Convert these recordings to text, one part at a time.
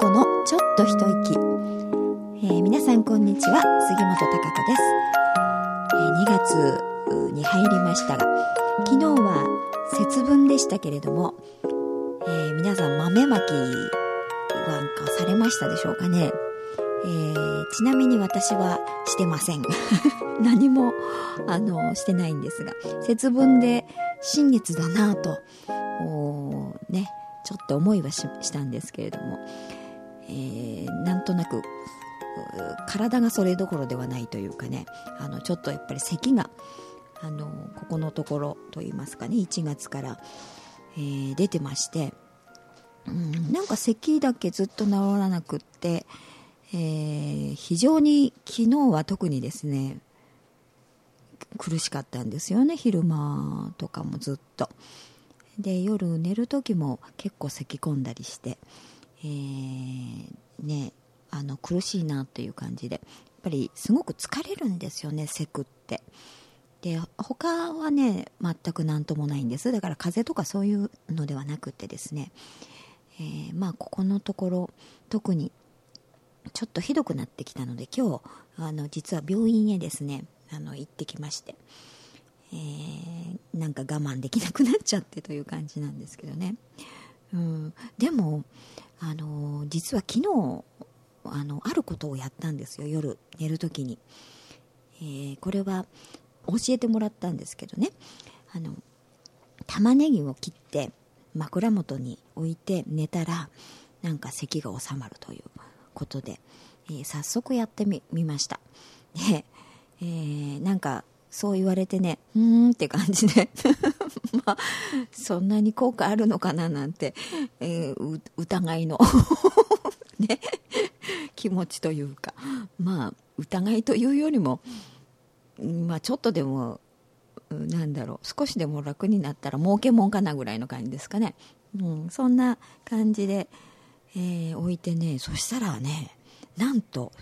猫のちょっと一息、えー、皆さんこんにちは。杉本孝子です、えー、2月に入りましたが昨日は節分でしたけれども、えー、皆さん豆まきなんかされましたでしょうかね、えー、ちなみに私はしてません。何もあのしてないんですが節分で新月だなぁとねちょっと思いはしたんですけれども、えー、なんとなく体がそれどころではないというかねあのちょっとやっぱり咳があのここのところといいますかね1月から、えー、出てまして、うん、なんか咳だけずっと治らなくって、えー、非常に昨日は特にですね苦しかったんですよね昼間とかもずっと。で夜寝る時も結構咳き込んだりして、えー、ねあの苦しいなっていう感じで。やっぱりすごく疲れるんですよねせくって。で他はね全く何ともないんです。だから風邪とかそういうのではなくてですね、えー、まあここのところ特にちょっとひどくなってきたので今日あの実は病院へですねあの行ってきまして。えー、なんか我慢できなくなっちゃってという感じなんですけどね、うん、でも、あの実は昨日あのあることをやったんですよ夜寝る時に、えー、これは教えてもらったんですけどね。あの玉ねぎを切って枕元に置いて寝たらなんか咳が収まるということで、えー、早速やってみました。で、えー、なんかそう言われてね、うーんって感じで。まあ、そんなに効果あるのかななんて、えー、疑いの。ね、気持ちというか、まあ、疑いというよりも、まあ、ちょっとでも、なんだろう、少しでも楽になったら儲けもんかなぐらいの感じですかね。うん、そんな感じで、えー、置いてね、そしたらね、なんと、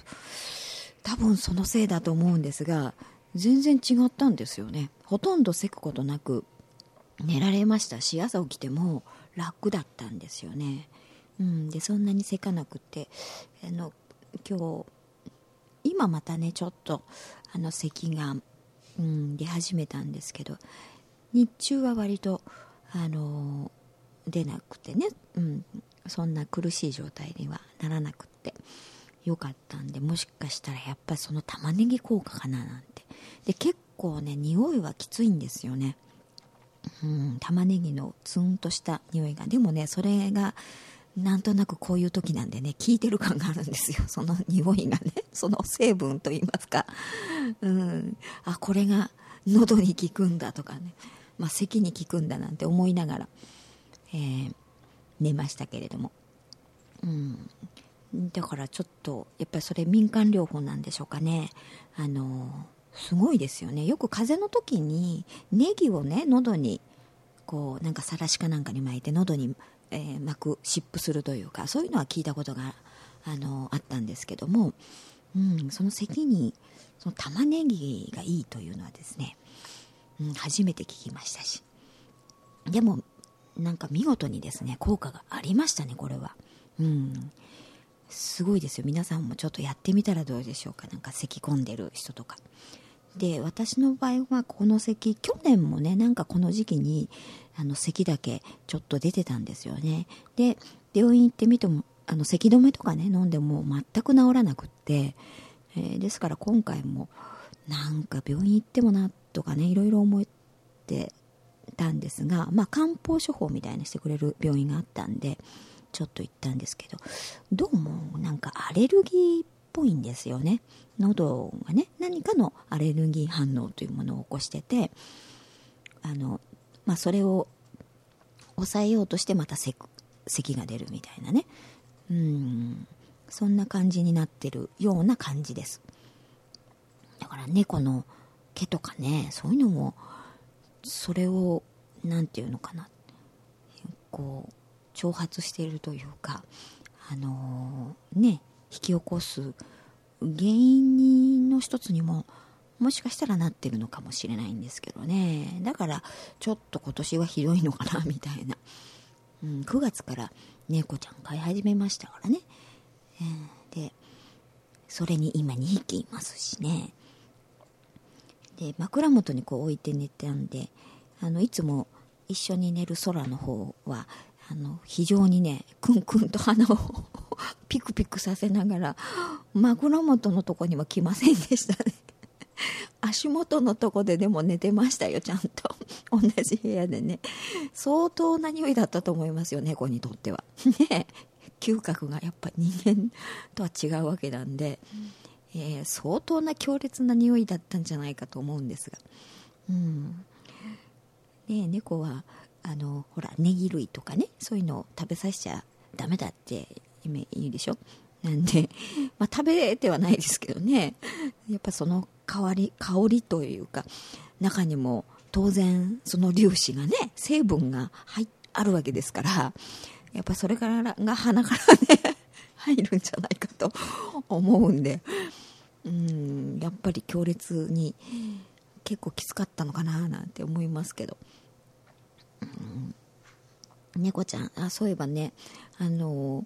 多分そのせいだと思うんですが、全然違ったんですよね。ほとんどせくことなく寝られましたし朝起きても楽だったんですよね、うん、でそんなにせかなくてあの今日今またねちょっとあの咳が、うん、出始めたんですけど日中は割とあの出なくてね、うん、そんな苦しい状態にはならなくってよかったんでもしかしたらやっぱりその玉ねぎ効果かななんてで結構ね匂いはきついんですよね。うん玉ねぎのツンとした匂いが。でもねそれがなんとなくこういう時なんでね効いてる感があるんですよ。その匂いがね。その成分といいますか。うん。あこれが喉に効くんだとかね、まあ、咳に効くんだなんて思いながら、えー、寝ましたけれども、うん、だからちょっとやっぱりそれ民間療法なんでしょうかね。あのすごいですよね。よく風邪の時にネギをね喉にこうなんかさらしかなんかに巻いて喉に、えー、巻く湿布するというかそういうのは聞いたことがあのあったんですけども、うん、その咳にその玉ねぎがいいというのはですね、うん、初めて聞きましたし。でもなんか見事にですね効果がありましたねこれは。うん。すごいですよ。皆さんもちょっとやってみたらどうでしょうか。なんか咳き込んでる人とか。で私の場合はこの咳去年もねなんかこの時期にあの咳だけちょっと出てたんですよね。で病院行ってみてもあの咳止めとかね飲んでも全く治らなくって、えー、ですから今回もなんか病院行ってもなとかねいろいろ思ってたんですがまあ漢方処方みたいにしてくれる病院があったんでちょっと行ったんですけどどうもなんかアレルギーっぽいんですよね。喉がね何かのアレルギー反応というものを起こしててあの、まあ、それを抑えようとしてまた咳が出るみたいなね。うん。そんな感じになってるような感じです。だから猫の毛とかねそういうのもそれを何て言うのかな。こう挑発しているというか、あのー、ね、引き起こす原因の一つにももしかしたらなってるのかもしれないんですけどね。だからちょっと今年はひどいのかなみたいな、うん、9月から猫ちゃん飼い始めましたからね、うん、でそれに今2匹いますしね。で枕元にこう置いて寝てたんであのいつも一緒に寝る空の方はあの非常にねクンクンと鼻を ピクピクさせながら枕元のとこには来ませんでしたね。足元のとこででも寝てましたよちゃんと。同じ部屋でね。相当な匂いだったと思いますよ猫にとっては。ね。嗅覚がやっぱ人間とは違うわけなんで、えー、相当な強烈な匂いだったんじゃないかと思うんですが。うん。ね猫はあのほらネギ類とかねそういうのを食べさせちゃダメだって言うでしょ？なんで、まあ、食べてはないですけどね。やっぱその香り香りというか中にも当然その粒子がね成分が入あるわけですからやっぱそれからが鼻からね 入るんじゃないかと思うんでうんやっぱり強烈に結構きつかったのかななんて思いますけど、猫ちゃん。あそういえばねあの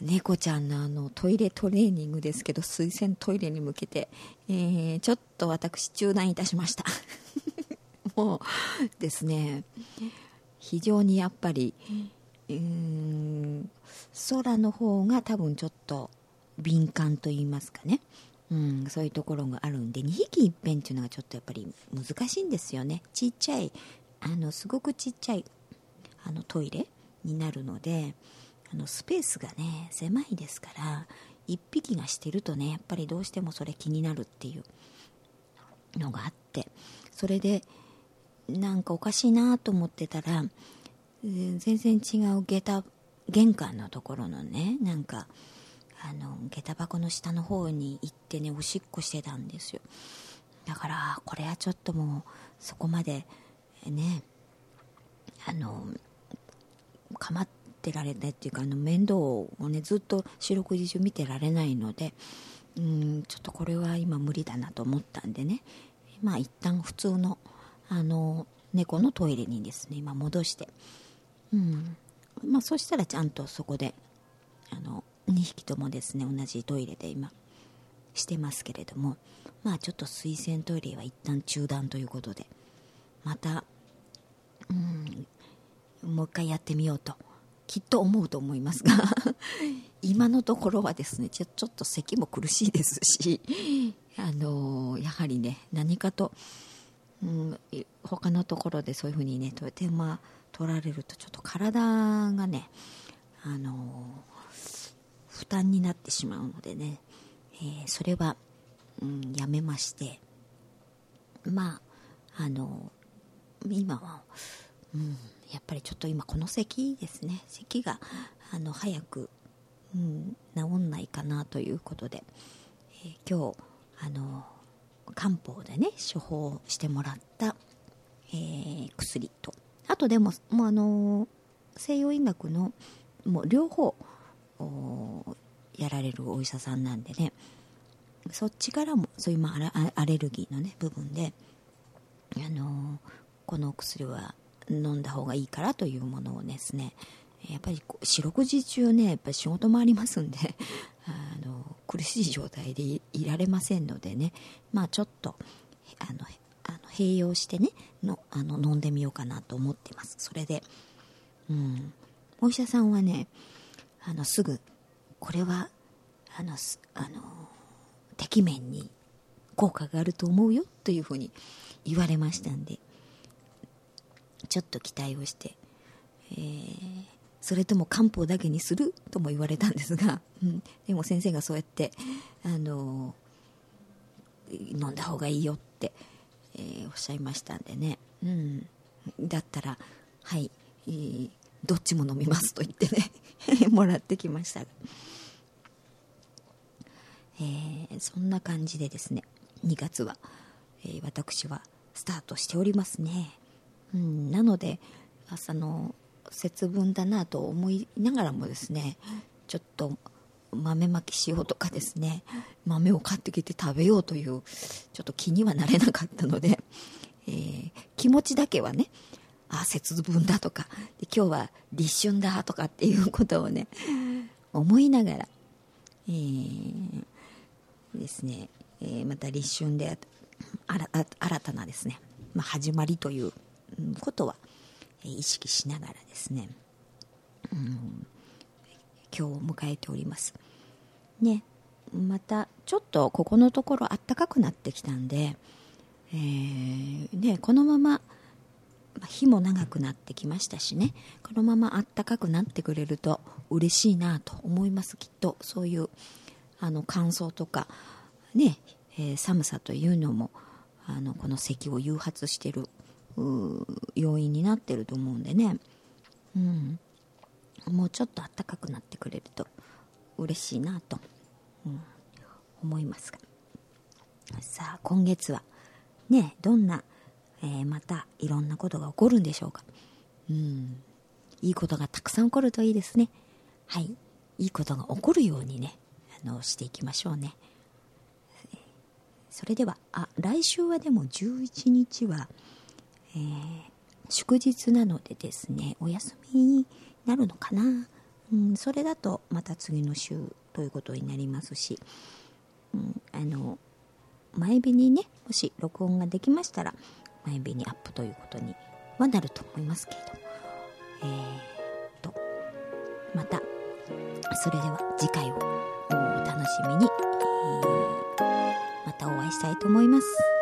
猫ちゃんのあのトイレトレーニングですけど水洗トイレに向けて、えー、ちょっと私中断いたしました。もうですね非常にやっぱりうん空の方が多分ちょっと敏感と言いますかね、うん、そういうところがあるんで2匹いっぺんっていうのがちょっとやっぱり難しいんですよね。ちっちゃいあのすごくちっちゃいあのトイレになるのであのスペースがね狭いですから1匹がしてるとねやっぱりどうしてもそれ気になるっていうのがあってそれでなんかおかしいなと思ってたら全然違う下駄玄関のところのねなんかあの下駄箱の下の方に行ってねおしっこしてたんですよ。だからこれはちょっともうそこまでねあの構ってられないっていうかあの面倒をねずっと四六時中見てられないのでうんちょっとこれは今無理だなと思ったんでねまあ一旦普通のあの猫のトイレにですね今戻してうんまあ、そしたらちゃんとそこであの2匹ともですね同じトイレで今してますけれどもまあちょっと水洗トイレは一旦中断ということでまたもう一回やってみようときっと思うと思いますが今のところはですねちょちょっと咳も苦しいですしあのやはりね何かと、うん、他のところでそういうふうにねとてまあ取られるとちょっと体がねあの負担になってしまうのでね、えー、それは、うん、やめましてまああの今は、うん、やっぱりちょっと今この咳ですね。咳があの早く、うん、治んないかなということで、えー、今日あの漢方でね処方してもらった、えー、薬と。あとでももうあの西洋医学のもう両方やられるお医者さんなんでね。そっちからもそういうまあアレルギーのね部分であのこの薬は飲んだ方がいいからというものをですねやっぱり四六時中ねやっぱ仕事もありますんで あの苦しい状態でいられませんのでねまあちょっとあのあの併用してねのあの飲んでみようかなと思ってます。それでうん。お医者さんはねあのすぐこれはあのあのてきめんに効果があると思うよというふうに言われましたんでちょっと期待をして、えー、それとも漢方だけにするとも言われたんですが、うん、でも先生がそうやってあの飲んだ方がいいよってえー、おっしゃいましたんでね、うん、だったらはい、えー、どっちも飲みますと言ってね もらってきましたえー、そんな感じでですね2月は、えー、私はスタートしておりますね、うん、なので朝の節分だなと思いながらもですねちょっと豆まきしようとかですね豆を買ってきて食べようというちょっと気にはなれなかったので、えー、気持ちだけはねあ節分だとか今日は立春だとかっていうことをね思いながらえー、ですね、えー、また立春で新たなですね、まあ、始まりということは意識しながらですね、うん、今日を迎えております。ねまたちょっとここのところあったかくなってきたんで、えー、ね、このまま日も長くなってきましたしねこのままあったかくなってくれると嬉しいなと思います。きっとそういうあの乾燥とかね、えー、寒さというのもあのこの咳を誘発している要因になってると思うんでね、うん、もうちょっと暖かくなってくれると嬉しいなと、うん、思いますが。さあ今月はねどんな、えー、またいろんなことが起こるんでしょうか。うん。いいことがたくさん起こるといいですね。はい。いいことが起こるようにねあのしていきましょうね。それではあ来週はでも11日は、えー、祝日なのでですねお休みになるのかな、うん、それだとまた次の週ということになりますし、うん、あの前日にねもし録音ができましたら前日にアップということにはなると思いますけれどえー、とまたそれでは次回をお楽しみに、えー、またお会いしたいと思います。